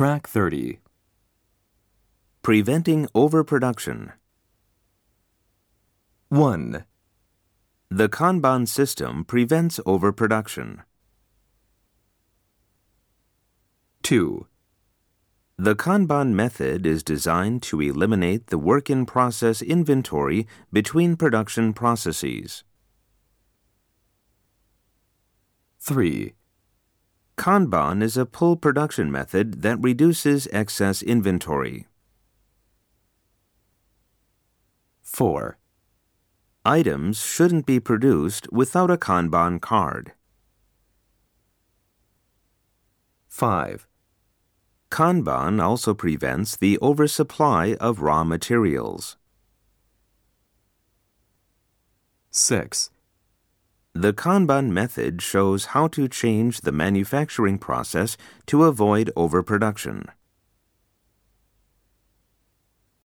Track 30. Preventing overproduction. 1. The Kanban system prevents overproduction. 2. The Kanban method is designed to eliminate the work in process inventory between production processes. 3. Kanban is a pull production method that reduces excess inventory. 4. Items shouldn't be produced without a Kanban card. 5. Kanban also prevents the oversupply of raw materials. 6. The Kanban method shows how to change the manufacturing process to avoid overproduction.